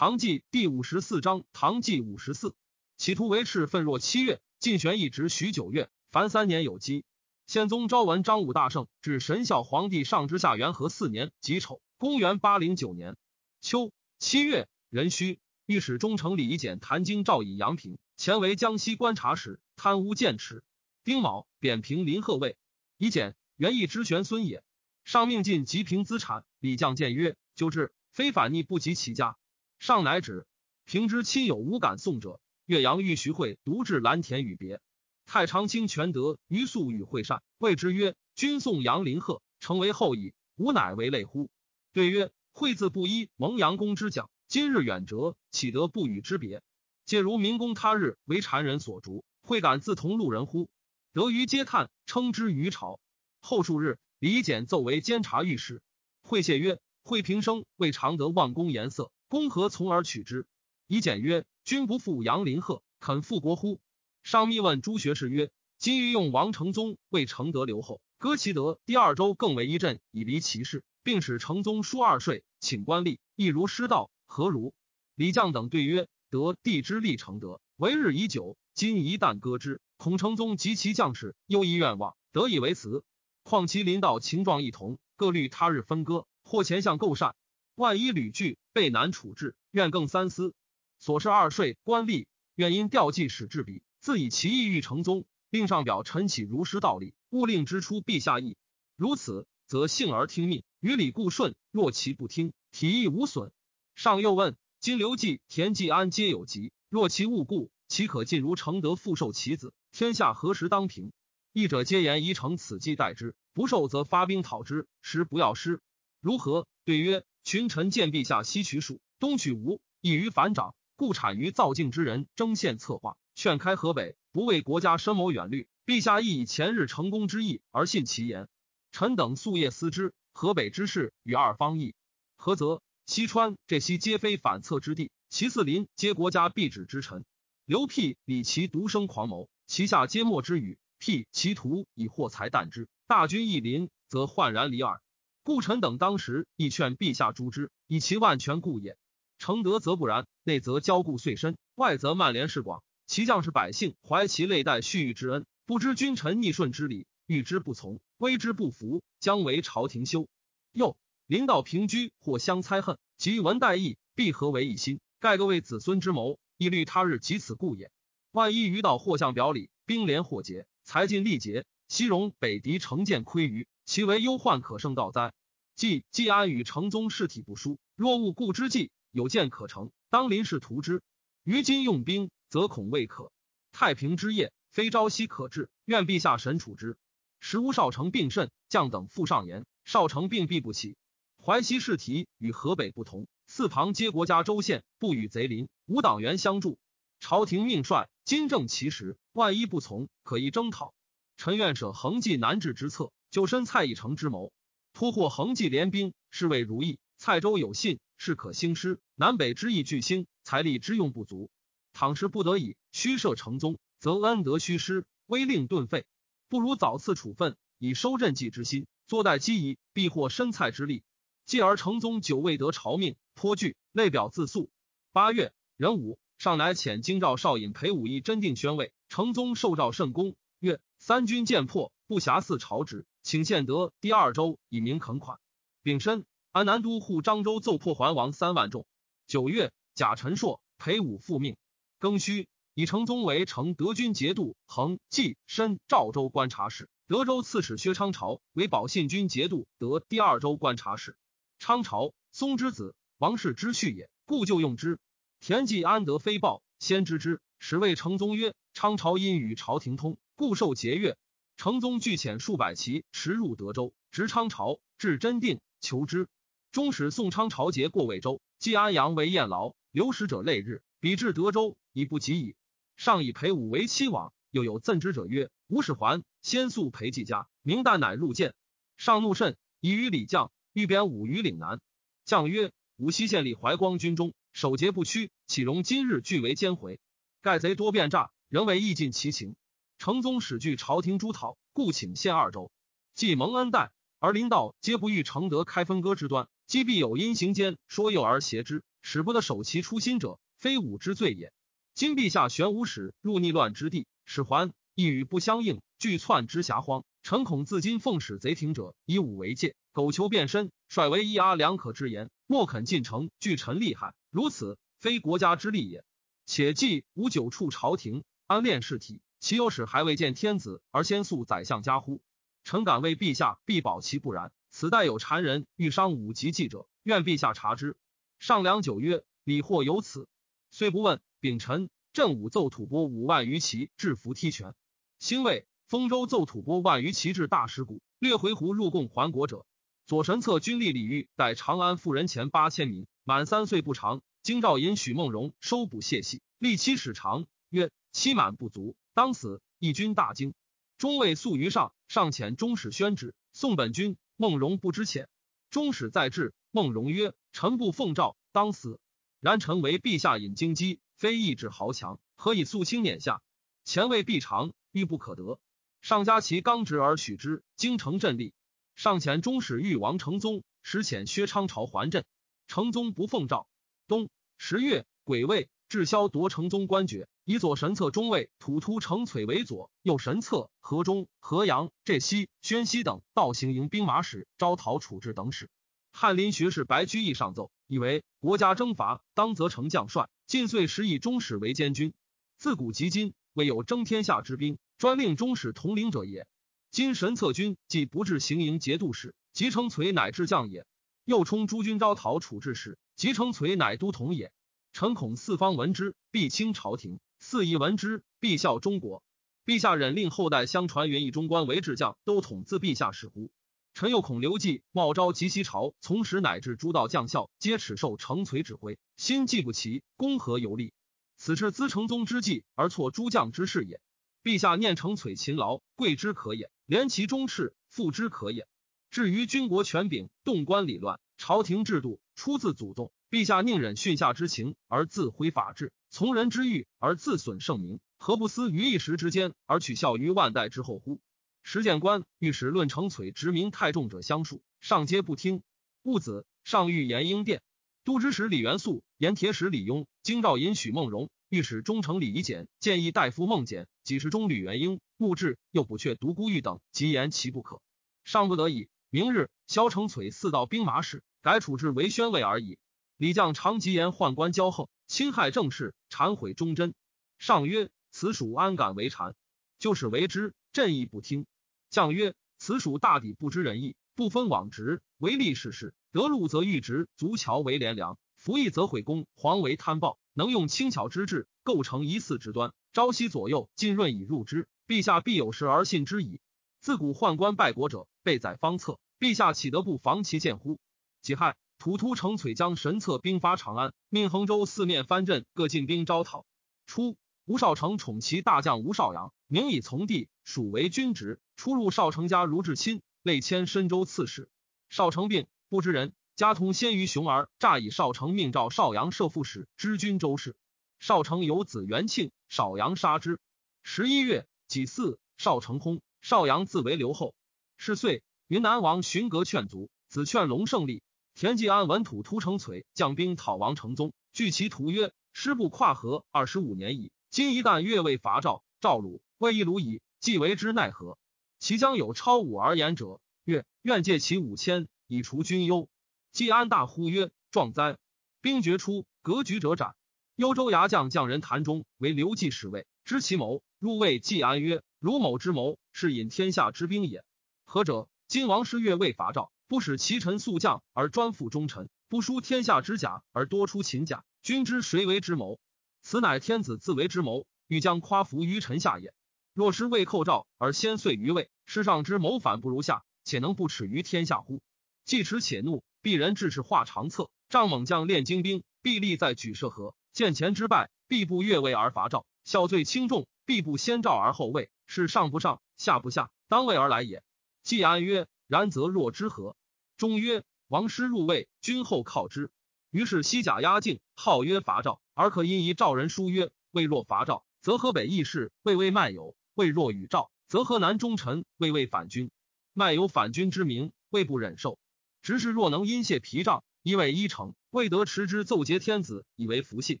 唐纪第五十四章，唐纪五十四，企图为赤奋若七月，晋玄一直许九月，凡三年有基。宪宗昭文张武大圣，至神孝皇帝上之下元和四年己丑，公元八零九年秋七月，壬戌，御史中丞李夷简谭京诏以阳平，前为江西观察使，贪污见耻。丁卯，贬平临贺尉。夷简原义之玄孙也。上命尽吉平资产，李将谏曰：就治非反逆不及其家。上乃止。平之亲友无敢送者，岳阳玉徐会独至蓝田与别。太常卿全德于素与会善，谓之曰：“君送杨林鹤，成为后矣，吾乃为累乎？”对曰：“惠字不依蒙阳公之讲，今日远谪，岂得不与之别？皆如民公他日为谗人所逐，会敢自同路人乎？”得于嗟叹，称之于朝。后数日，李简奏为监察御史。会谢曰：“惠平生未尝得望公颜色。”公何从而取之？以简曰：“君不负杨林鹤，肯复国乎？”上密问诸学士曰：“今欲用王承宗为承德留后，割其德。第二州更为一镇，以离其事，并使承宗书二税，请官吏，亦如失道，何如？”李将等对曰：“得帝之立承德，为日已久，今一旦割之，孔承宗及其将士忧疑愿望，得以为辞。况其临道情状异同，各虑他日分割，或前相构善。”万一屡拒，备难处置，愿更三思。所事二税官吏，愿因调剂使制笔，自以其意欲成宗，令上表陈启如实道理，勿令之出陛下意。如此，则幸而听命，于理固顺；若其不听，体亦无损。上又问：今刘季、田季安皆有疾，若其误故，岂可尽如承德复受其子？天下何时当平？义者皆言宜承此计待之，不受则发兵讨之，时不要失。如何？对曰。群臣见陛下西取蜀，东取吴，易于反掌，故产于造境之人争献策划，劝开河北，不为国家深谋远虑。陛下亦以前日成功之意而信其言。臣等夙夜思之，河北之事与二方异，何则？西川这些皆非反侧之地，其四邻皆国家必止之臣。刘辟、李其独生狂谋，其下皆莫之语。辟其徒以获财啖之，大军一临，则焕然离耳。故臣等当时亦劝陛下诛之，以其万全故也。承德则不然，内则骄固遂深，外则曼联势广。其将士百姓怀其累代蓄育之恩，不知君臣逆顺之理，欲之不从，威之不服，将为朝廷休。又领导平居或相猜恨，及闻代义，必合为一心，盖各为子孙之谋，亦虑他日及此故也。万一余道或相表里，兵连或结，财尽力竭，西戎北敌成见窥于。其为忧患可胜道哉？既既安与成宗事体不殊，若误故之计，有见可成，当临事图之。于今用兵，则恐未可。太平之业，非朝夕可治，愿陛下审处之。时吴少成病甚，将等复上言，少成病必不起。淮西事体与河北不同，四旁皆国家州县，不与贼邻，无党员相助。朝廷命帅，今正其时，万一不从，可以征讨。臣愿舍横济难治之策。就身蔡以成之谋，突获横济联兵，是谓如意。蔡州有信，是可兴师。南北之意俱兴，财力之用不足。倘是不得已，虚设成宗，则恩德虚失，威令顿废。不如早赐处分，以收赈济之心，坐待机宜，必获深蔡之力。继而成宗久未得朝命，颇惧，内表自诉。八月壬午，上乃遣京兆少尹裴武义真定宣慰。成宗受诏甚恭，曰：三军见破，不暇似朝旨。请献德第二州以明垦款。丙申，安南都护漳州奏破桓王三万众。九月，贾陈硕、裴武复命。庚戌，以成宗为承德军节度恒、济、申、赵州观察使。德州刺史薛昌朝为保信军节度得第二州观察使。昌朝，松之子，王氏之婿也，故就用之。田忌安得飞报，先知之，使谓成宗曰：“昌朝因与朝廷通，故受节钺。”成宗具遣数百骑驰入德州，执昌朝，至真定，求之。终使宋昌朝节过魏州，季安阳为燕劳，留使者累日，比至德州，已不及矣。上以裴武为妻往，又有赠之者曰：“吴使还，先速裴季家。”明旦乃入见，上怒甚，以与李将欲贬武于岭南。将曰：“武西县立怀光军中，守节不屈，岂容今日俱为奸回？盖贼多变诈，仍为意尽其情。”成宗始惧朝廷诛讨，故请献二州，既蒙恩待，而临道皆不欲承德开分割之端，既必有因行间说诱而挟之，使不得守其初心者，非武之罪也。今陛下玄武使入逆乱之地，使还一语不相应，俱窜之遐荒。臣恐自今奉使贼庭者，以武为戒，苟求变身，率为一阿两可之言，莫肯进城，惧臣利害。如此，非国家之利也。且既无久处朝廷，安练士体，其有使还未见天子，而先诉宰相家乎？臣敢为陛下，必保其不然。此代有谗人欲伤武及记者，愿陛下察之。上梁九曰：“李或有此，虽不问。”秉臣，镇武奏吐蕃五万余骑，制服踢泉。兴未，丰州奏吐蕃万余骑至大石谷，略回鹘入贡还国者。左神策军吏李煜待长安妇人前八千名，满三岁不长。京兆尹许梦荣收捕谢系，历七尺长曰：“期满不足，当死。”义军大惊。中尉宿于上，上遣中使宣旨，宋本军。孟荣不知遣，中使在至，孟荣曰：“臣不奉诏，当死。然臣为陛下引京畿。”非意志豪强，何以肃清辇下？前卫必长，欲不可得。上加其刚直而许之，京城镇立。上遣中使誉王承宗，使遣薛昌朝还镇。承宗不奉诏。冬十月，癸未，至萧夺承宗官爵，以左神策中尉吐突承璀为左，右神策河中、河阳、浙西、宣西等道行营兵马使、招讨处置等使。翰林学士白居易上奏，以为国家征伐，当责成将帅。晋岁时以中使为监军，自古及今未有争天下之兵，专令中使统领者也。今神策军既不至行营节度使，即称璀乃至将也；又充诸军招讨处置使，即称璀乃都统也。臣恐四方闻之，必倾朝廷；四夷闻之，必效中国。陛下忍令后代相传云：以中官为至将，都统自陛下使乎？臣又恐刘季茂昭及西朝，从时乃至诸道将校，皆耻受成璀指挥，心计不齐，攻何有力？此是资成宗之计，而错诸将之事也。陛下念成璀勤劳，贵之可也；怜其忠赤，富之可也。至于军国权柄，动官理乱，朝廷制度出自祖宗，陛下宁忍训下之情，而自毁法治；从人之欲，而自损圣明，何不思于一时之间，而取效于万代之后乎？时谏官御史论成璀执民太重者相数，上皆不听。戊子，上谕延英殿，都知使李元素、盐铁使李邕、京兆尹许孟荣、御史中丞李夷简建议大夫孟简、给事中吕元英、穆志又补阙独孤玉等，即言其不可。上不得已，明日萧承璀四道兵马使，改处置为宣慰而已。李将常吉言宦官骄横，侵害政事，谗毁忠贞。上曰：“此属安敢为谗？就是为之。”朕亦不听。将曰：“此属大抵不知仁义，不分往直，唯利是事。得禄则欲直，足桥为廉良；服役则毁功，皇为贪暴。能用轻巧之智，构成一嗣之端。朝夕左右，浸润以入之。陛下必有时而信之矣。自古宦官败国者，备载方策。陛下岂得不防其见乎？”己亥，吐突承璀将神策兵发长安，命衡州四面藩镇各进兵招讨。初，吴少成宠其大将吴少阳，名以从弟。属为军职，出入少成家如至亲，累迁深州刺史。少成病，不知人，家同先于雄儿，诈以少成命召少阳摄副使，知军州事。少成有子元庆，少阳杀之。十一月己巳，少成薨，少阳自为留后。是岁，云南王荀格劝卒，子劝龙胜利。田季安闻土突承璀将兵讨王承宗，据其图曰：师部跨河二十五年矣，今一旦越位伐赵，赵鲁魏一鲁矣。既为之奈何？其将有超武而言者，曰：愿借其五千以除军忧。季安大呼曰：壮哉！兵决出，格局者斩。幽州牙将将人谭中为刘季侍卫，知其谋，入谓季安曰：汝某之谋，是引天下之兵也。何者？今王师越未伐赵，不使其臣速将而专负忠臣，不输天下之甲而多出秦甲，君知谁为之谋？此乃天子自为之谋，欲将夸服于臣下也。若师未寇赵而先遂于魏，师上之谋反不如下，且能不耻于天下乎？既耻且怒，必人致是画长策，仗猛将练精兵，必立在举射河。见前之败，必不越位而伐赵；效罪轻重，必不先赵而后魏。是上不上，下不下，当位而来也。季安曰：“然则若之何？”中曰：“王师入魏，君后靠之。”于是西甲压境，号曰伐赵，而可因一赵人书曰：“魏若伐赵，则河北义士魏魏漫友。”魏若与赵，则河南忠臣魏魏反君，麦有反君之名，魏不忍受。执事若能因谢皮仗，一为一城，未得持之，奏节天子，以为福信。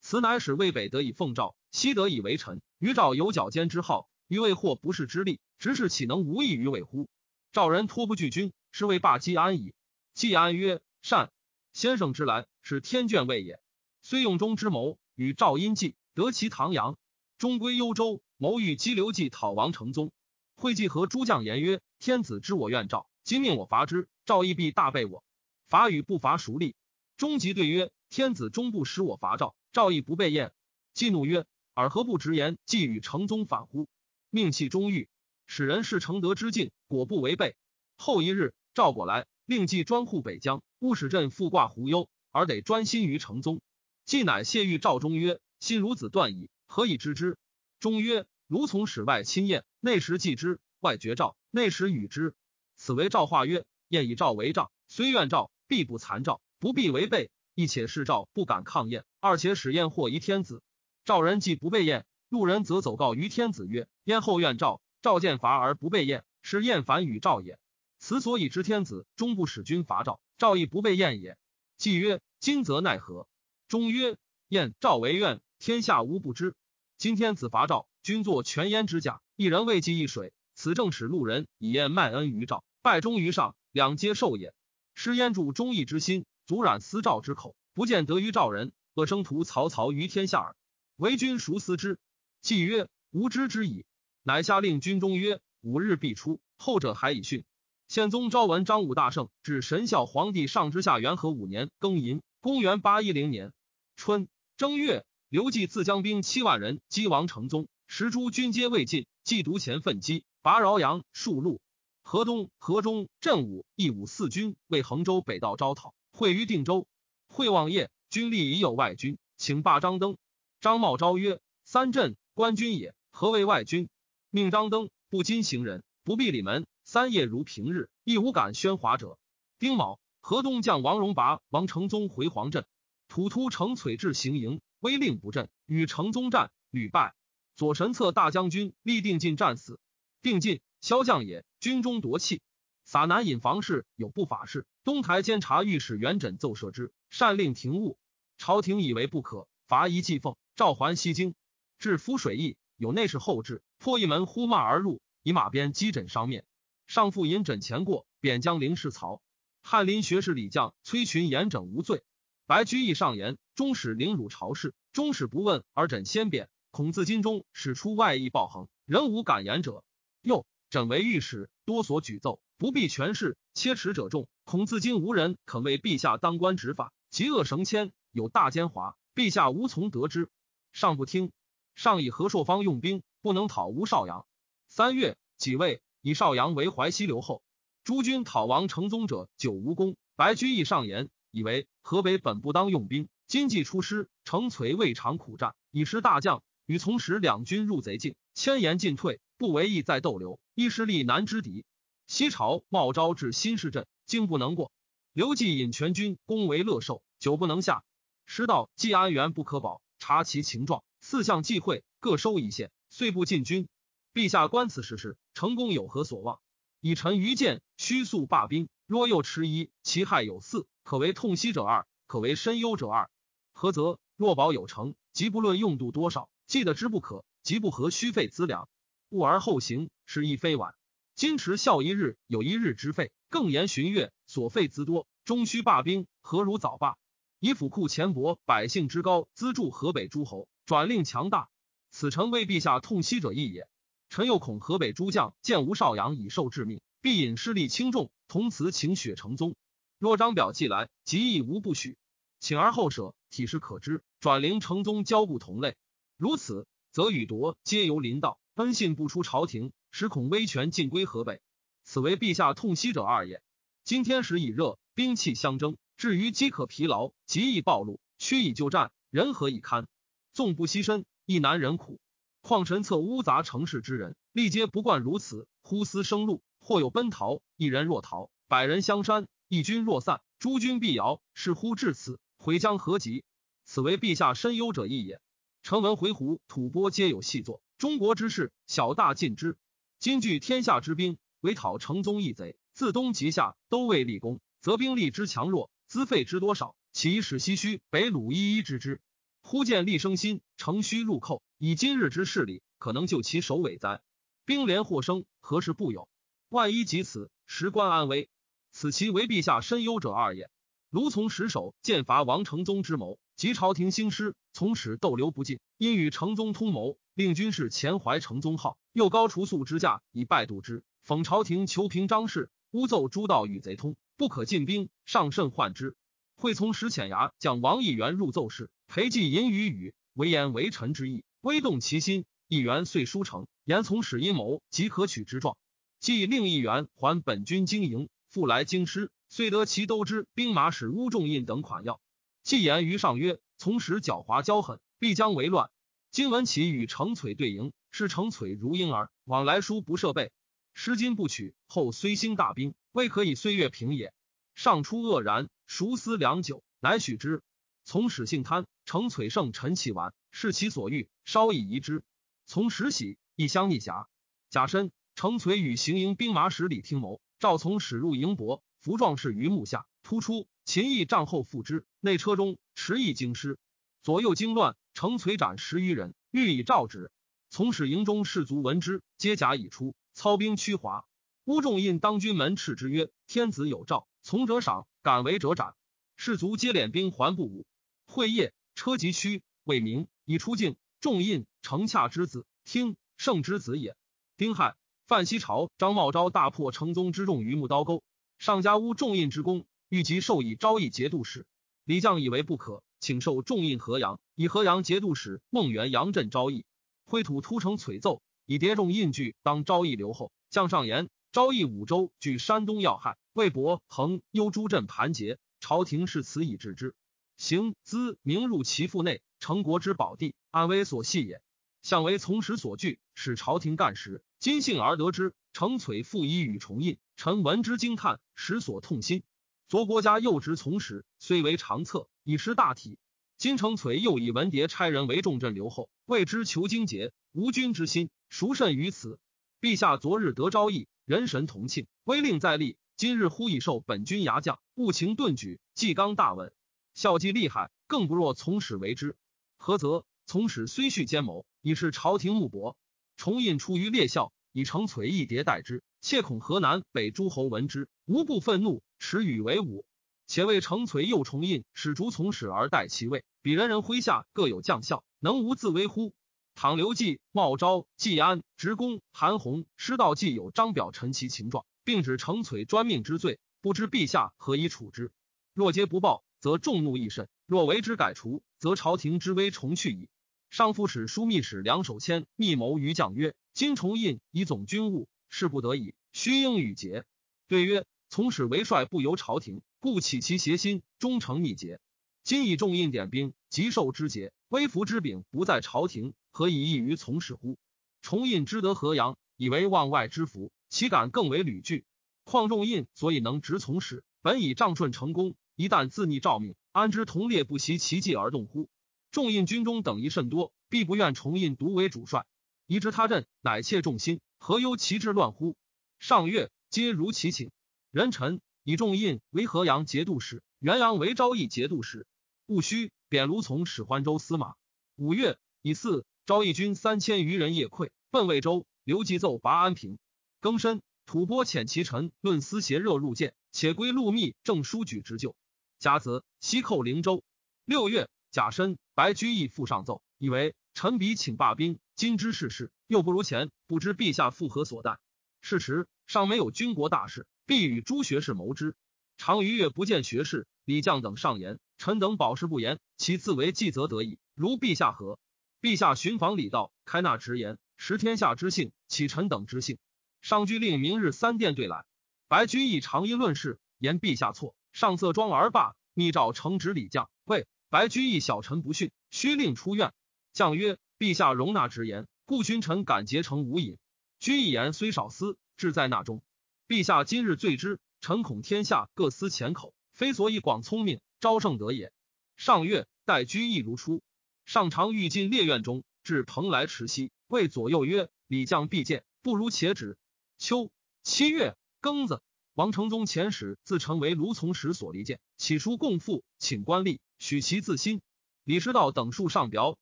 此乃使魏北得以奉诏，西得以为臣。于赵有矫奸之好，于魏或不是之力，直是岂能无益于魏乎？赵人托不拒军，是为霸姬安矣。季安曰：“善。先生之来，是天眷位也。虽用中之谋，与赵因计，得其唐阳，终归幽州。谋欲激流计讨王成宗。会稽和诸将言曰：天子知我愿赵，今命我伐之，赵亦必大备我。伐与不伐，孰利？终极对曰：天子终不使我伐赵。”赵义不备宴，季怒曰：“尔何不直言？既与成宗反乎？”命弃中狱，使人事承德之境，果不违背。后一日，赵果来，令计专护北疆，勿使朕复挂胡忧，而得专心于成宗。既乃谢玉赵中曰：“心如子断矣，何以知之？”中曰：“如从使外亲宴，内时祭之，外绝赵，内时与之。此为赵化曰：宴以赵为帐，虽愿赵，必不残赵，不必违背。”一且是赵不敢抗宴，二且使宴祸于天子。赵人既不备宴，路人则走告于天子曰：“燕后怨赵，赵见伐而不备宴，是燕反与赵也。此所以知天子终不使君伐赵，赵亦不备宴也。”既曰：“今则奈何？”中曰：“燕赵为怨，天下无不知。今天子伐赵，君作全燕之甲，一人未济一水，此正使路人以燕卖恩于赵，拜忠于上，两皆受也。失燕助忠义之心。”足染私赵之口，不见得于赵人，恶生图曹操于天下耳。为君孰思之？既曰：吾知之矣。乃下令军中曰：五日必出。后者还以训。宪宗昭文张武大圣至神孝皇帝上之下元和五年庚寅，公元八一零年春正月，刘季自将兵七万人击王成宗，十诸军皆未尽，既独前奋击，拔饶阳数路。河东、河中、镇武、义武四军为衡州北道招讨。会于定州，会望夜，军力已有外军，请罢张登。张茂昭曰：“三镇官军也，何为外军？”命张登不今行人，不闭里门，三夜如平日，亦无敢喧哗者。丁卯，河东将王荣拔、王承宗回黄镇，土突成璀至行营，威令不振，与承宗战，屡败。左神策大将军立定进战死。定进，骁将也，军中夺气。撒南引房事有不法事，东台监察御史元稹奏赦之，善令停务。朝廷以为不可，罚一祭奉，召还西京。至夫水驿，有内侍后至，破一门，呼骂而入，以马鞭击枕上面。上父引枕前过，贬将灵士曹。翰林学士李将崔群严整无罪。白居易上言：终使凌辱朝事，终使不问而枕先贬。恐自今中使出外意暴横，人无敢言者。又枕为御史，多所举奏。不必权势，切齿者众，恐自今无人肯为陛下当官执法，极恶绳牵，有大奸猾，陛下无从得知。上不听，上以何硕方用兵，不能讨吴少阳。三月，己未，以少阳为淮西留后。诸军讨王成宗者，久无功。白居易上言，以为河北本不当用兵，今既出师，程璀未尝苦战，以失大将，与从时两军入贼境，千言进退，不为意在逗留，一势力难之敌。西朝茂昭至新市镇，竟不能过。刘季引全军攻为乐寿，久不能下。师道季安元不可保，察其情状，四相忌讳，各收一县，遂不进军。陛下观此事时，成功有何所望？以臣愚见，须速罢兵。若又迟疑，其害有四，可为痛惜者二，可为深忧者二。何则？若保有成，即不论用度多少，记得之不可，即不合虚费资粮。务而后行，是亦非晚。今持孝一日，有一日之费；更言旬月，所费资多，终须罢兵，何如早罢？以府库钱帛，百姓之高，资助河北诸侯，转令强大。此诚为陛下痛惜者意也。臣又恐河北诸将见吴少阳已受致命，必引势力轻重，同辞请雪成宗。若张表既来，即亦无不许。请而后舍，体是可知。转令成宗交故同类，如此，则与夺皆由临道，恩信不出朝廷。实恐威权尽归河北，此为陛下痛惜者二也。今天时已热，兵器相争，至于饥渴疲劳，极易暴露，屈以就战，人何以堪？纵不牺牲，亦难忍苦。况臣策污杂城市之人，历皆不惯如此。忽思生路，或有奔逃，一人若逃，百人相山；一军若散，诸军必摇。是乎至此，回将何及？此为陛下深忧者意也。臣闻回鹘、吐蕃皆有细作，中国之事，小大尽之。今据天下之兵，为讨成宗义贼，自东及下都未立功，则兵力之强弱，资费之多少，其使西虚北鲁一一之之。忽见厉生心，乘虚入寇，以今日之势力，可能救其首尾哉？兵连获生，何事不有？万一及此，时关安危。此其为陛下深忧者二也。卢从实守剑伐王承宗之谋，及朝廷兴师，从始逗留不进，因与承宗通谋，令军士前怀承宗号，又高除宿之价以拜度之，讽朝廷求平张氏，诬奏诸道与贼通，不可进兵，上甚患之。会从石浅衙将王义元入奏事。裴寂淫于语，为言为臣之意，微动其心。议员遂书成，言从使阴谋，即可取之状。既令议员还本军经营，复来京师，遂得其都之兵马使乌仲印等款要。既言于上曰：从使狡猾骄狠，必将为乱。今闻其与程璀对营，是程璀如婴儿，往来书不设备，失今不取，后虽兴大兵，未可以岁月平也。上初愕然，熟思良久，乃许之。从使性贪，成璀胜陈其完，视其所欲，稍以移之。从使喜，一相一侠。甲申，成璀与行营兵马使李听谋，赵从使入营博，伏壮士于幕下，突出秦义帐后复之。内车中持一京师，左右惊乱，成璀斩十余人，欲以诏旨。从使营中士卒闻之，皆甲已出，操兵驱华。乌仲印当军门斥之曰：“天子有诏，从者赏，敢为者斩。”士卒皆敛兵还不武。会夜，车疾驱，未明以出境。众印城洽之子，听圣之子也。丁亥，范西朝张茂昭大破城宗之众于木刀沟，上加乌众印之功，欲即授以昭义节度使。李将以为不可，请授众印河阳，以河阳节度使孟元阳镇昭义。挥土突城璀奏，以叠众印据当昭义留后。将上言，昭义五州据山东要害，魏博衡幽诸镇盘结，朝廷是此以治之。行资名入其腹内，成国之宝地，安危所系也。相为从时所惧，使朝廷干时，今幸而得之。程璀复以与重印，臣闻之惊叹，实所痛心。昨国家幼职从时，虽为长策，以识大体。今程璀又以文牒差人为重镇留后，谓之求精节，无君之心，孰甚于此？陛下昨日得昭义，人神同庆，威令在立。今日忽已受本军牙将，务情顿举，纪刚大稳。孝绩厉害，更不若从始为之。何则？从始虽蓄奸谋，已是朝廷幕薄。重印出于列校，以成璀一迭代之，切恐河南北诸侯闻之，无不愤怒，耻与为伍。且为成璀又重印，使逐从始而代其位，比人人麾下各有将校，能无自危乎？倘刘季、茂昭、季安、直公、韩弘、师道既有张表陈其情状，并指成璀专命之罪，不知陛下何以处之？若皆不报。则众怒亦甚。若为之改除，则朝廷之威重去矣。上副使枢密使梁守谦密谋于将曰：“今重印以总军务，事不得已，须应与节。”对曰：“从始为帅，不由朝廷，故起其邪心，忠诚逆节。今以重印点兵，极受之节，威服之柄不在朝廷，何以异于从使乎？重印之得河阳，以为望外之福，岂敢更为屡惧？况重印所以能执从使，本以仗顺成功。”一旦自逆诏命，安知同列不习其计而动乎？众印军中等疑甚多，必不愿重印独为主帅。移之他阵，乃切众心，何忧其志乱乎？上月皆如其请。人臣以众印为河阳节度使，元阳为昭义节度使。戊戌，贬卢从使欢州司马。五月乙巳，昭义军三千余人夜溃，奔魏州。刘继奏拔安平。庚申，吐蕃遣其臣论思邪热入见，且归陆密正书举之旧。甲子，西寇灵州。六月，甲申，白居易复上奏，以为臣彼请罢兵，今之世事，又不如前，不知陛下复何所待。是时，尚没有军国大事，必与诸学士谋之。常逾月不见学士，李将等上言，臣等保事不言，其自为计则得矣。如陛下何？陛下寻访礼道，开纳直言，识天下之幸，启臣等之幸。上居令明日三殿对来。白居易长议论事，言陛下错。上色庄而罢，密诏承旨礼将，谓白居易小臣不逊，须令出院。将曰：“陛下容纳直言，故君臣敢结成无隐。居易言虽少思，志在纳中。陛下今日罪之，臣恐天下各思浅口，非所以广聪明，昭圣德也。”上月，待居易如初。上常欲进列院中，至蓬莱池西，谓左右曰：“礼将必见，不如且止。”秋七月庚子。王承宗遣使自称为卢从实所离间，起书共赋，请官吏许其自新。李师道等数上表，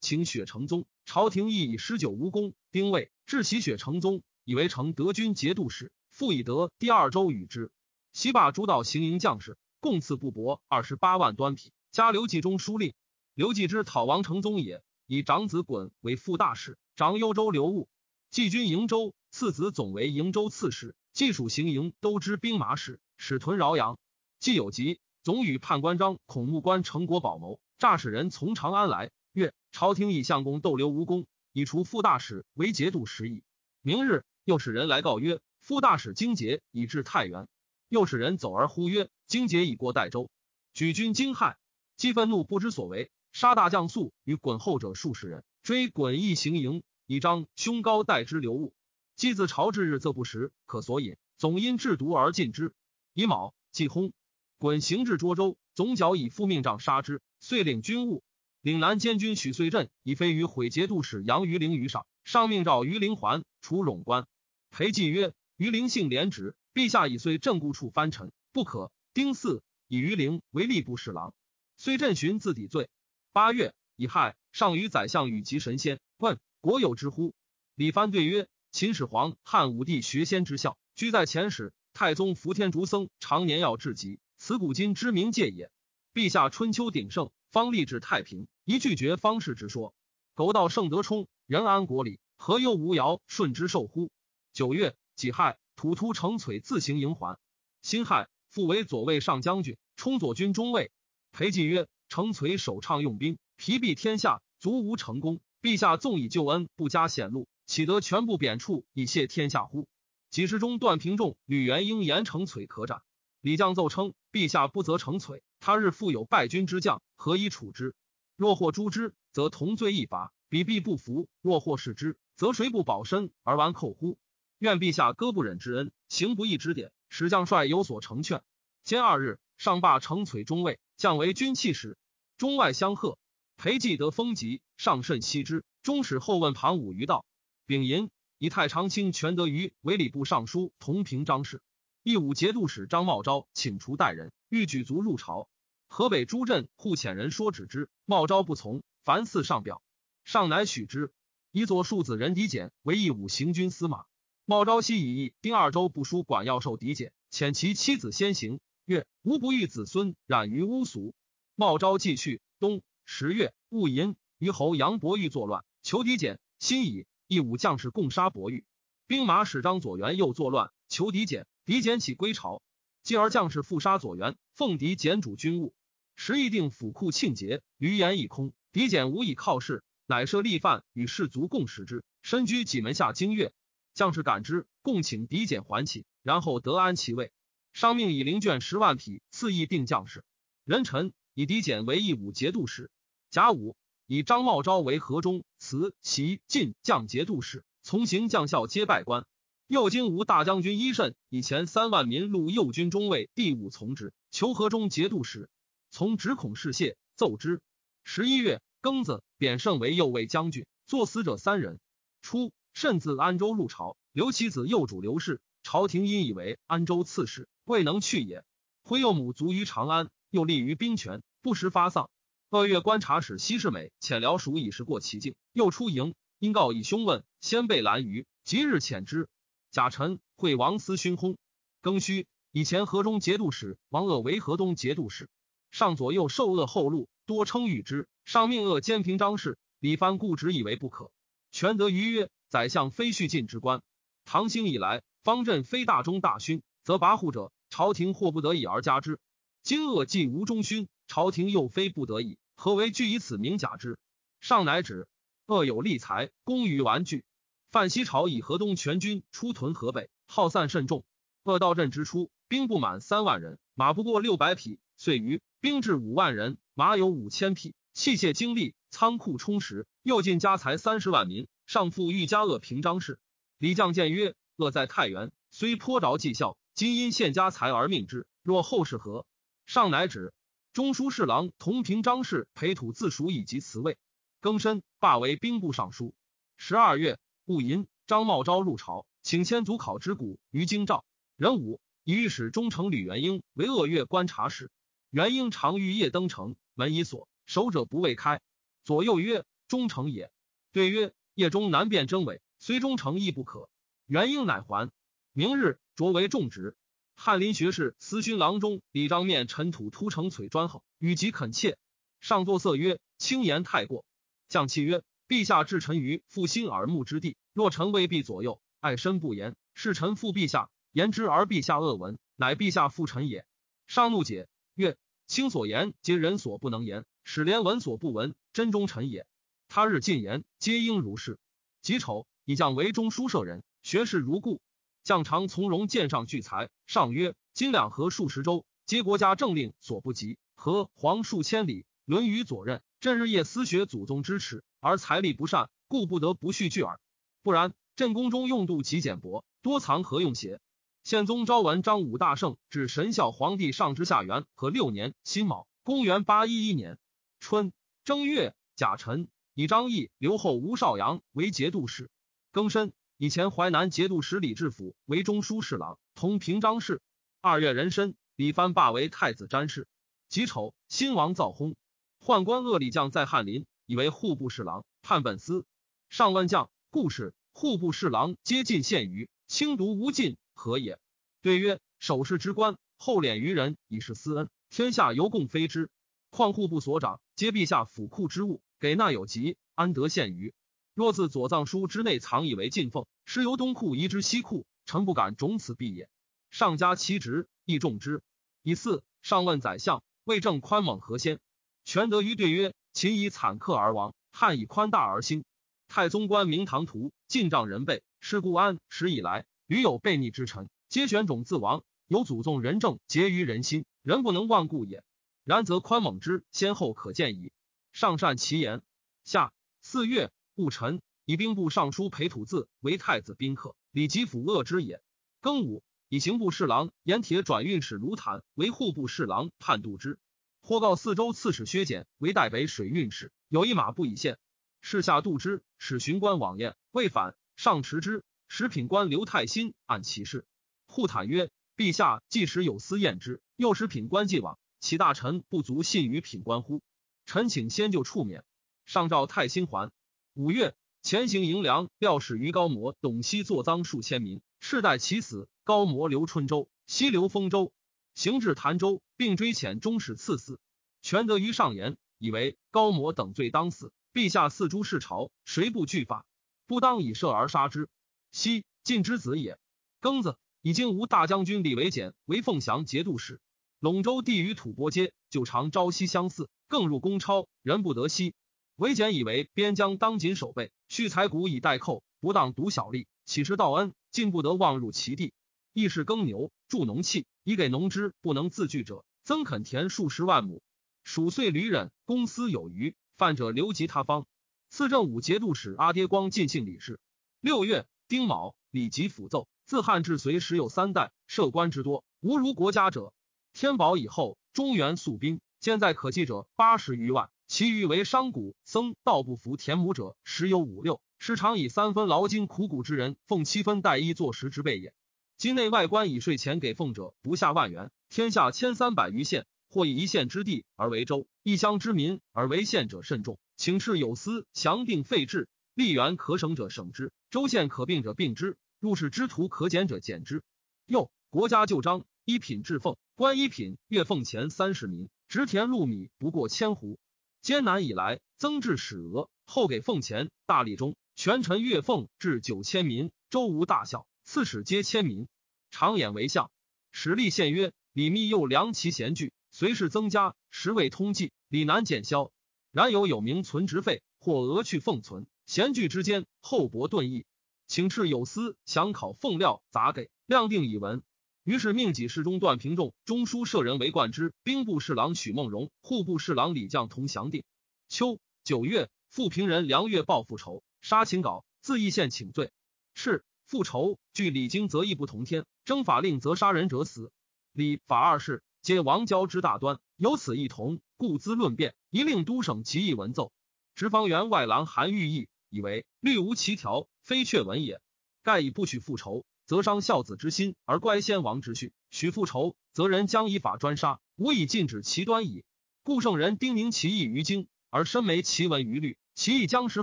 请雪承宗。朝廷亦以十九无功，丁未至其雪承宗，以为成德军节度使，复以得第二州与之。西罢诸道行营将士，共赐布帛二十八万端匹。加刘继中书令。刘继之讨王承宗也，以长子衮为副大使，长幽州留务。季军营州，次子总为营州刺史，既属行营都知兵马使，使屯饶阳。季有疾，总与判官张孔目官成国宝谋，诈使人从长安来，曰：朝廷以相公逗留无功，以除副大使为节度使矣。明日又使人来告曰：副大使荆节已至太原。又使人走而呼曰：荆节已过代州。举军惊骇，既愤怒不知所为。杀大将素与滚后者数十人，追滚一行营，以张胸高待之流物。既自朝至日，则不食，可所饮。总因制毒而尽之。乙卯，既薨。滚行至涿州，总角以复命杖杀之。遂领军务。岭南监军许遂镇以飞于毁节度使杨于陵于上，上命诏于陵还，除冗官。裴寂曰：于陵性廉直，陛下已遂正故处藩臣，不可。丁巳，以于陵为吏部侍郎。遂镇寻自抵罪。八月乙亥，上与宰相与及神仙，问国有之乎？李藩对曰：秦始皇、汉武帝学仙之效，居在前史。太宗福天竺僧常年要至极，此古今之名戒也。陛下春秋鼎盛，方立志太平，宜拒绝方士之说。苟道圣德充，仁安国礼，何忧无尧舜之受乎？九月己亥，吐突成璀自行营还。辛亥，复为左卫上将军，充左军中尉。裴寂曰。成璀首倡用兵，疲弊天下，足无成功。陛下纵以救恩，不加显露，岂得全部贬黜以谢天下乎？几时中段平仲、吕元英言成璀可斩。李将奏称：陛下不责成璀，他日复有败军之将，何以处之？若获诛之，则同罪一罚，彼必不服；若获视之，则谁不保身而完寇乎？愿陛下割不忍之恩，行不义之典，使将帅有所成劝。兼二日，上罢成璀中尉。降为军器使，中外相贺。裴寂得封疾，上甚惜之。终使后问庞武于道。丙寅，以太常卿全德于为礼部尚书同平章事。义武节度使张茂昭请除代人，欲举族入朝。河北诸镇护遣人说止之，茂昭不从，凡四上表，上乃许之。以左庶子任狄简为义武行军司马。茂昭悉以义丁二州部书管要授狄简，遣其妻子先行。曰吾不欲子孙染于污俗。茂昭继去。冬十月戊寅，于侯杨伯玉作乱，求敌简。辛乙，义武将士共杀伯玉。兵马使张左元又作乱，求敌简。敌简起归朝。继而将士复杀左元，奉敌简主军务。时议定府库庆节，余言已空。敌简无以靠事，乃设立犯与士卒共食之。身居几门下经月，将士感之，共请敌简还起，然后得安其位。商命以灵卷十万匹赐义并将士。人臣以狄简为义武节度使。甲午以张茂昭为河中、慈、齐、晋将节度使，从行将校皆拜官。右京吴大将军伊慎以前三万民录右军中尉第五从之，求河中节度使。从直孔事谢，奏之。十一月庚子，贬圣为右卫将军，作死者三人。初，慎自安州入朝，留其子右主刘氏。朝廷因以为安州刺史。未能去也。徽幼母卒于长安，又立于兵权，不时发丧。二月，观察使西世美遣辽属以时过其境，又出营，因告以兄问，先被拦于，即日遣之。贾臣会王思勋薨。庚戌，以前河中节度使王鄂为河东节度使。上左右受恶后禄，多称誉之。上命恶兼平章事。李藩固执以为不可。权得于曰：宰相非续进之官。唐兴以来，方阵非大中大勋，则跋扈者。朝廷或不得已而加之，今恶既无中勋，朝廷又非不得已，何为惧以此名假之？上乃止。恶有利财，功于玩具。范西朝以河东全军出屯河北，耗散甚重。恶到镇之初，兵不满三万人，马不过六百匹。遂于兵至五万人，马有五千匹，器械精利，仓库充实。又进家财三十万民，上复欲加恶平章事。李将见曰：恶在太原，虽颇着绩效。今因献家财而命之，若后事何？上乃止。中书侍郎同平章事裴土自属以及辞位，更申罢为兵部尚书。十二月，戊寅，张茂昭入朝，请迁祖考之谷于京兆。壬午，以御史中丞吕元英为鄂越观察使。元英常于夜登城，门已锁，守者不未开。左右曰：“忠诚也。”对曰：“夜中难辨真伪，虽忠诚亦不可。”元英乃还。明日擢为重职。翰林学士司勋郎中李章面尘土涂成璀专横，语极恳切。上作色曰：“轻言太过。”将气曰：“陛下至臣于复心耳目之地，若臣未必左右，爱身不言，是臣负陛下言之而陛下恶闻，乃陛下负臣也。”上怒解。曰：卿所言皆人所不能言，使连闻所不闻，真忠臣也。他日进言，皆应如是。己丑，以将为中书舍人，学士如故。向常从容见上聚财。上曰：今两河数十州，皆国家政令所不及。何黄数千里，论语左任，朕日夜思学祖宗之耻，而财力不善，故不得不续聚耳。不然，朕宫中用度极简薄，多藏何用邪？宪宗昭文张武大圣至神孝皇帝上之下元和六年辛卯，公元八一一年春正月甲辰，以张毅留后吴少阳为节度使。庚申，以前淮南节度使李志府为中书侍郎，同平章事。二月壬申，李藩罢为太子詹事。己丑，新王造薨。宦官恶李将在翰林，以为户部侍郎，判本司。上万将故事，户部侍郎皆进献于轻读无尽。何也？对曰：守事之官，厚敛于人，以示私恩。天下犹共非之。况户部所长，皆陛下府库之物，给纳有疾，安得献于？若自左藏书之内藏以为进奉，是由东库移之西库，臣不敢种此弊也。上加其职，亦重之。以四上问宰相，魏政宽猛何先？权德于对曰：秦以惨克而亡，汉以宽大而兴。太宗观明堂图，进帐人备，是故安史以来。屡有悖逆之臣，皆选种自亡。有祖宗仁政结于人心，人不能忘故也。然则宽猛之先后可见矣。上善其言。下四月戊辰，以兵部尚书裴土字为太子宾客，李吉甫恶之也。庚午，以刑部侍郎盐铁转运使卢坦为户部侍郎判度之。或告四州刺史薛简为代北水运使，有一马不以献。事下度之，使巡官往宴，未返，上持之。食品官刘太新按其事，护坦曰：“陛下既时有司验之，又使品官既往，其大臣不足信于品官乎？臣请先就处免。”上诏太新还。五月，前行迎粮，料使于高摩、董熙作赃数千民，世代其死。高摩留春州，西留丰州，行至潭州，并追遣中使赐死。权得于上言，以为高摩等罪当死。陛下四诸世朝，谁不惧法？不当以射而杀之。昔晋之子也。庚子，已经吴大将军李维简为凤翔节度使。陇州地与吐蕃街，就常朝夕相似，更入公超，人不得息。维简以为边疆当紧守备，蓄财谷以待寇，不当独小利，岂是道恩？进不得妄入其地。亦是耕牛，助农器，以给农之不能自据者，增垦田数十万亩。属岁屡忍，公私有余，犯者留及他方。赐正武节度使阿爹光进姓李氏。六月。丁卯，李吉辅奏：自汉至隋时有三代，设官之多，无如国家者。天宝以后，中原宿兵，现在可计者八十余万，其余为商贾、僧道不服田亩者，十有五六。时常以三分劳金苦谷之人，奉七分代衣作食之辈也。今内外官以税钱给奉者不下万元，天下千三百余县，或以一县之地而为州，一乡之民而为县者甚众。请示有司详定废制。吏员可省者省之，州县可并者并之，入仕之徒可减者减之。又国家旧章，一品制俸，官一品月俸钱三十民，植田禄米不过千斛。艰难以来，增至史额，后给奉钱。大历中，权臣月俸至九千民，周无大小，刺史皆千民。常演为相，史立宪曰：李密又量其贤具，随事增加，实未通计，李难减销。然有有名存职费，或额去奉存。闲聚之间，厚薄顿异，请斥有司想考奉料杂给，量定以文。于是命己侍中段平仲、中书舍人为冠之，兵部侍郎许梦荣、户部侍郎李将同详定。秋九月，富平人梁月报复仇，杀秦稿，自义县请罪。是复仇，据礼经则义不同天，征法令则杀人者死。礼法二事，皆王交之大端，有此异同，故兹论辩，一令都省其义文奏。直方员外郎韩玉义。以为律无其条，非确文也。盖以不许复仇，则伤孝子之心而乖先王之序，许复仇，则人将以法专杀，无以禁止其端矣。故圣人叮咛其意于经，而深没其文于律，其意将使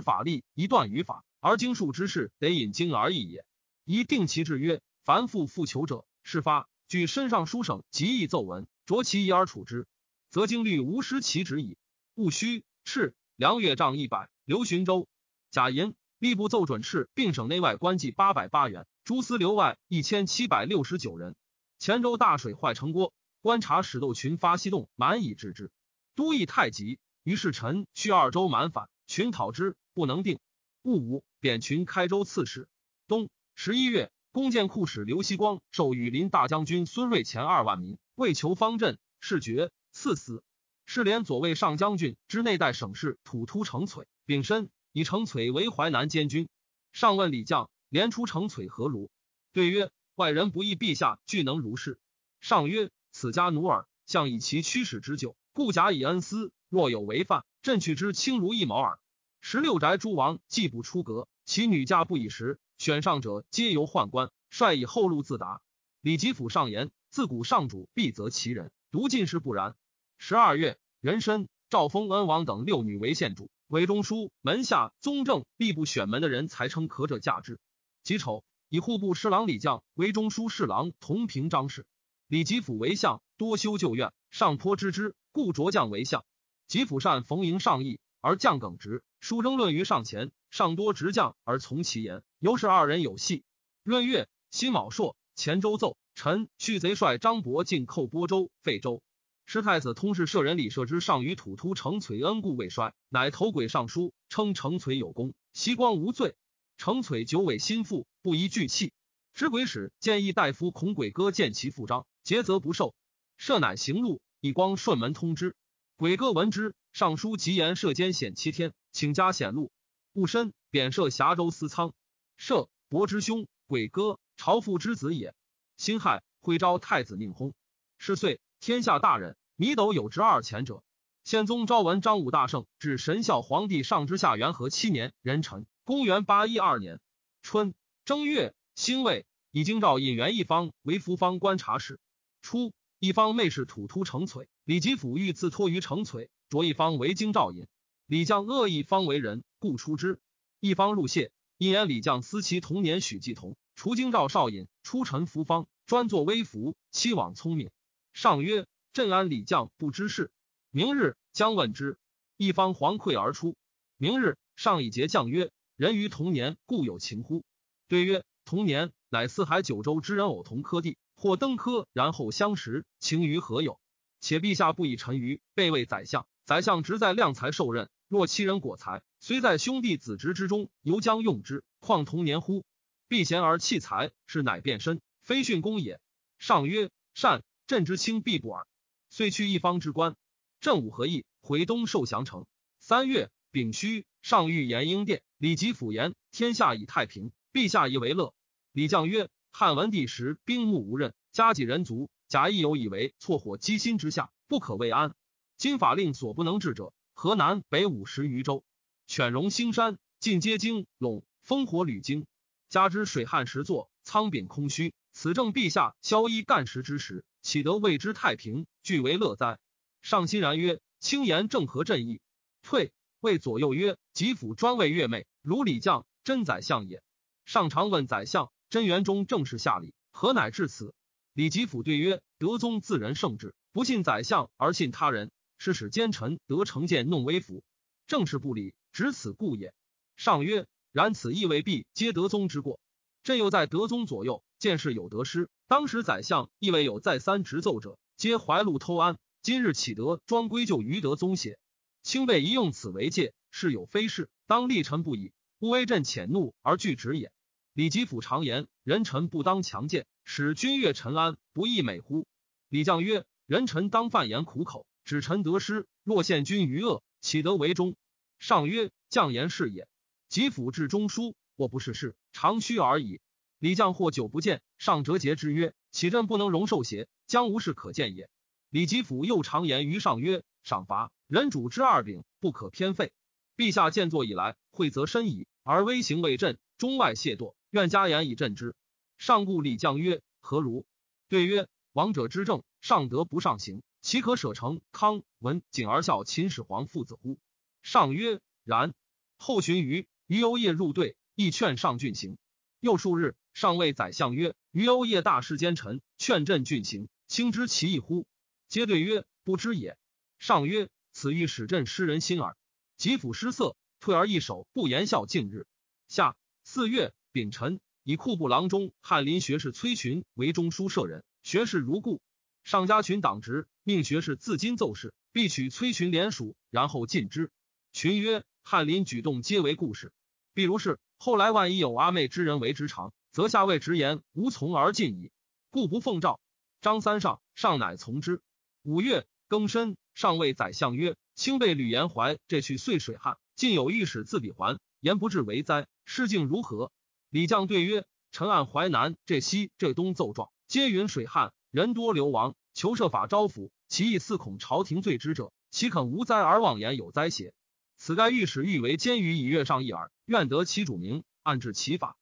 法力一断于法，而经术之事得引经而已也。宜定其制曰：凡复复求者，事发据身上书省极易奏文，着其意而处之，则经律无失其旨矣。戊戌，赤，梁月账一百，刘寻州。贾寅，吏部奏准敕，并省内外官计八百八员，诸司留外一千七百六十九人。前州大水坏城郭，观察使窦群发西动，蛮以治之。都邑太急，于是臣去二州满反，群讨之，不能定。戊午，贬群开州刺史。冬十一月，弓箭库使刘希光授羽林大将军孙瑞前二万民，为求方阵，事爵，赐死。是连左卫上将军之内代省事土突成璀，丙申，以成璀为淮南监军。上问李将，连出成璀何如？对曰：外人不义陛下俱能如是。上曰：此家奴耳，向以其驱使之咎，故假以恩私。若有违犯，朕取之轻如一毛耳。十六宅诸王既不出阁，其女嫁不以时，选上者皆由宦官，率以后路自达。李吉甫上言：自古上主必责其人，独进士不然。十二月，壬申，赵丰恩王等六女为县主，韦中书门下宗正吏部选门的人才称可者嫁之。己丑，以户部侍郎李将为中书侍郎同平章事。李吉甫为相，多修旧院，上颇知之，故擢将为相。吉甫善逢迎上意，而将耿直，书争论于上前，上多执将而从其言，由是二人有隙。闰月，辛卯朔，前州奏臣续贼帅张伯进寇播州、废州。师太子通事舍人李舍之上于土突承璀恩故未衰，乃投轨上书，称承璀有功，袭光无罪。承璀九尾心腹，不宜拒弃。知鬼使建议大夫孔鬼哥见其父章，节则不受。舍乃行路，以光顺门通之。鬼哥闻之，上书急言射监险七天，请加显禄。戊申，贬赦峡州司仓。赦伯之兄，鬼哥朝父之子也。辛亥，徽昭太子宁薨。是岁。天下大人，弥斗有执二钱者。宪宗昭文张武大圣至神孝皇帝上之下元和七年壬辰，公元八一二年春正月辛未，以京兆尹元一方为福方观察使。初，一方妹氏土突成璀，李吉甫欲自托于成璀，着一方为京兆尹。李将恶一方为人，故出之。一方入谢，因言李将思其童年许继同，除京兆少尹，出臣福方，专作微服，期往聪明。上曰：“镇安李将不知事，明日将问之。”一方惶愧而出。明日上以节将曰：“人于同年，故有情乎？”对曰：“同年，乃四海九州之人偶同科第，或登科，然后相识，情于何有？且陛下不以臣于备为宰相，宰相职在量才受任。若其人果才，虽在兄弟子侄之中，犹将用之，况同年乎？避贤而弃才，是乃变身，非训功也。”上曰：“善。”朕之轻必不耳，遂去一方之官。正午合议，回东受降城。三月丙戌，上谕延英殿，李吉甫言：天下已太平，陛下宜为乐。李将曰：汉文帝时兵木无刃，家己人族，假亦有以为错火机心之下，不可为安。今法令所不能治者，河南北五十余州，犬戎兴山，尽皆京陇，烽火屡经。加之水旱时作，仓廪空虚，此正陛下消衣干食之时。岂得谓之太平，俱为乐哉？上欣然曰：“轻言正合朕意。”退谓左右曰：“吉府专为月妹，如李将真宰相也。”上常问宰相：“真元中正是下礼，何乃至此？”李吉甫对曰：“德宗自人圣治，不信宰相而信他人，是使奸臣得成见弄威服，正是不理，只此故也。”上曰：“然此亦未必皆德宗之过。朕又在德宗左右，见事有得失。”当时宰相亦未有再三执奏者，皆怀禄偷安。今日岂得专归咎于德宗邪？卿辈宜用此为戒，是有非事，当立臣不已，不为朕谴怒而拒止也。李吉甫常言：人臣不当强谏，使君悦臣安，不亦美乎？李将曰：人臣当犯言苦口，指臣得失。若陷君于恶，岂得为忠？上曰：将言是也。吉甫至中书，或不是事，长虚而已。李将或久不见，上折节之曰：“启朕不能容受邪，将无事可见也。”李吉甫又常言于上曰：“赏罚，人主之二柄，不可偏废。陛下建作以来，惠则深矣，而威行未振，中外懈惰，愿加言以振之。”上故李将曰：“何如？”对曰：“王者之政，上德不上行，岂可舍成？康文景而效秦始皇父子乎？上曰：然。后寻于于欧夜入队，亦劝上郡行。又数日，上谓宰相曰：于欧夜大事奸臣，劝朕郡行，卿知其意乎？皆对曰：不知也。上曰：此欲使朕失人心耳。吉府失色，退而一手，不言笑。近日，下四月丙辰，以库部郎中翰林学士崔群为中书舍人。学士如故。上加群党职，命学士自今奏事，必取崔群联署，然后进之。群曰：翰林举动皆为故事。譬如是后来万一有阿妹之人为之长，则下位直言无从而进矣，故不奉诏。张三上上乃从之。五月庚申，上谓宰相曰：卿被吕延怀这去岁水旱，近有御史自比还，言不至为灾，事境如何？李将对曰：臣按淮南这西这东奏状，皆云水旱，人多流亡，求设法招抚，其意似恐朝廷罪之者，岂肯无灾而妄言有灾邪？此该御史欲为监于以月上一耳，愿得其主名，按治其法。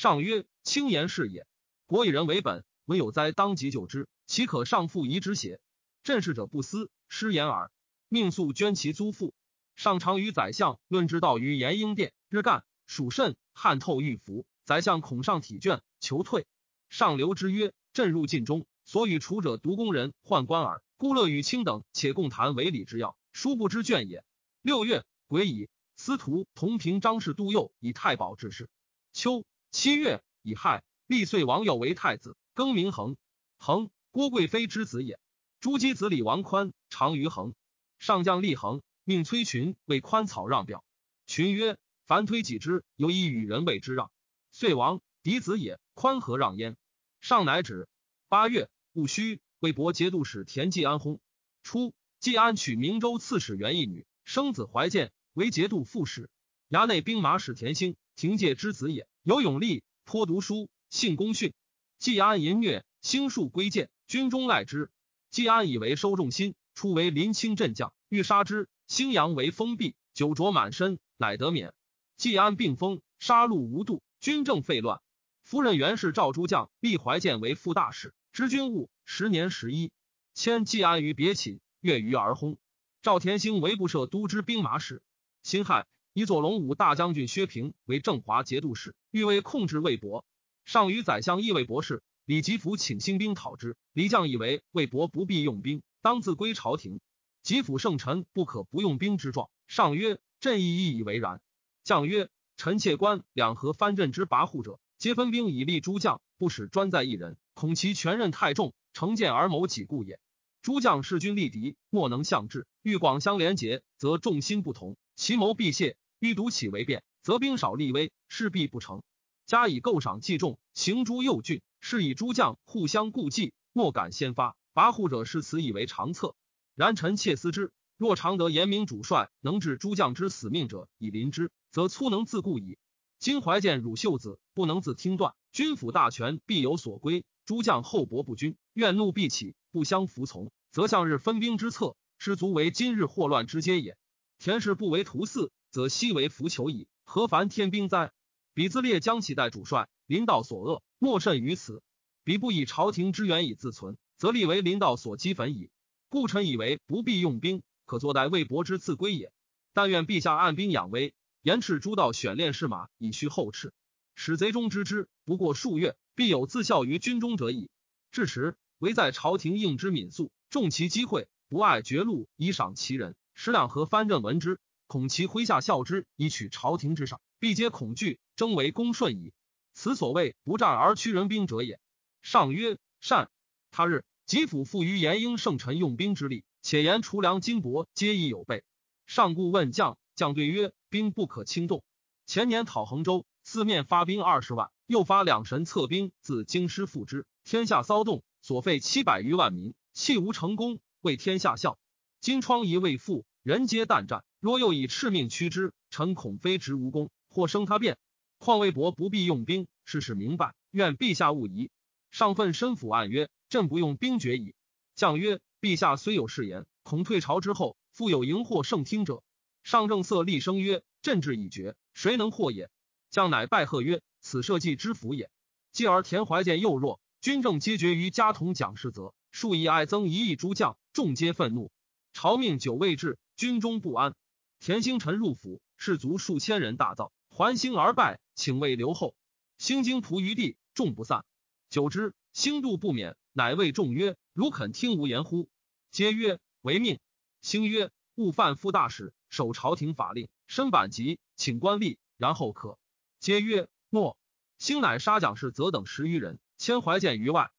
上曰：轻言是也。国以人为本，唯有灾当即救之，岂可上复遗之邪？朕事者不思，失言耳。命速捐其租赋。上常与宰相论之道于延英殿，日干属甚，汗透欲服。宰相恐上体倦，求退。上留之曰：朕入晋中，所与处者独宫人宦官耳。孤乐与卿等，且共谈为礼之要，殊不知倦也。六月。癸乙，司徒同平张氏杜佑以太保致仕。秋七月乙亥，立岁王佑为太子，更名恒。恒，郭贵妃之子也。朱姬子李王宽长于恒。上将立恒，命崔群为宽草让表。群曰：“凡推己之，犹以与人为之让。”遂王嫡子也，宽何让焉？上乃止。八月戊戌，为博节度使田季安薨。初，季安娶明州刺史袁义女，生子怀建。为节度副使，衙内兵马使田兴，廷介之子也，有勇力，颇读书，性公训。季安淫虐，兴数归谏，军中赖之。季安以为收众心，初为临清镇将，欲杀之。兴阳为封闭，酒浊满身，乃得免。季安病疯，杀戮无度，军政废乱。夫人袁氏赵诸将，立怀建为副大使，知军务。十年十一，迁季安于别寝，越于而薨。赵田兴为不设都之兵马使。辛亥，以左龙武大将军薛平为正华节度使，欲为控制魏博。上与宰相议魏博士，李吉甫请兴兵讨之。李将以为魏博不必用兵，当自归朝廷。吉甫圣臣不可不用兵之状。上曰：“朕亦以为然。”将曰：“臣妾观两河藩镇之跋扈者，皆分兵以立诸将，不使专在一人，恐其权任太重，成见而谋己故也。诸将势均力敌，莫能相治。欲广相连结，则众心不同。”其谋必泄，欲独起为变，则兵少力微，势必不成。加以构赏计重，行诸右郡，是以诸将互相顾忌，莫敢先发。跋扈者视此以为常策。然臣妾思之，若常得严明主帅，能治诸将之死命者以临之，则粗能自固矣。今怀见汝秀子不能自听断，军府大权必有所归。诸将厚薄不均，怨怒必起，不相服从，则向日分兵之策，失足为今日祸乱之阶也。田氏不为屠肆，则西为浮求矣。何凡天兵哉？彼自列将其代主帅，临道所恶，莫甚于此。彼不以朝廷之援以自存，则立为临道所击焚矣。故臣以为不必用兵，可坐待魏博之自归也。但愿陛下按兵养威，严斥诸道选练士马，以虚后斥，使贼中知之。不过数月，必有自效于军中者矣。至时，唯在朝廷应之敏速，重其机会，不爱绝路，以赏其人。使两河藩镇闻之，恐其麾下效之，以取朝廷之上，必皆恐惧，争为公顺矣。此所谓不战而屈人兵者也。上曰：善。他日，吉府复于延英圣臣用兵之力，且言储粮金帛皆已有备。上故问将，将对曰：兵不可轻动。前年讨衡州，四面发兵二十万，又发两神策兵自京师复之，天下骚动，所费七百余万民，弃无成功，为天下笑。金疮痍未复。人皆惮战，若又以敕命驱之，臣恐非执无功，或生他变。况魏博不必用兵，事事明白，愿陛下勿疑。上愤深抚暗曰：“朕不用兵决矣。”将曰：“陛下虽有誓言，恐退朝之后，复有荧惑圣听者。”上正色厉声曰：“朕志已决，谁能惑也？”将乃拜贺曰：“此社稷之福也。继而田怀建幼弱，军政皆决于家童蒋世泽，数以爱增一亿诸将，众皆愤怒。朝命久未至，军中不安。田兴臣入府，士卒数千人大造，还兴而败，请谓留后。兴惊仆于地，众不散。久之，兴度不免，乃谓众曰：“如肯听吾言乎？”皆曰：“为命。”兴曰：“勿犯副大使，守朝廷法令，身板籍，请官吏，然后可。”皆曰：“诺。”兴乃杀蒋氏则等十余人，迁怀见于外。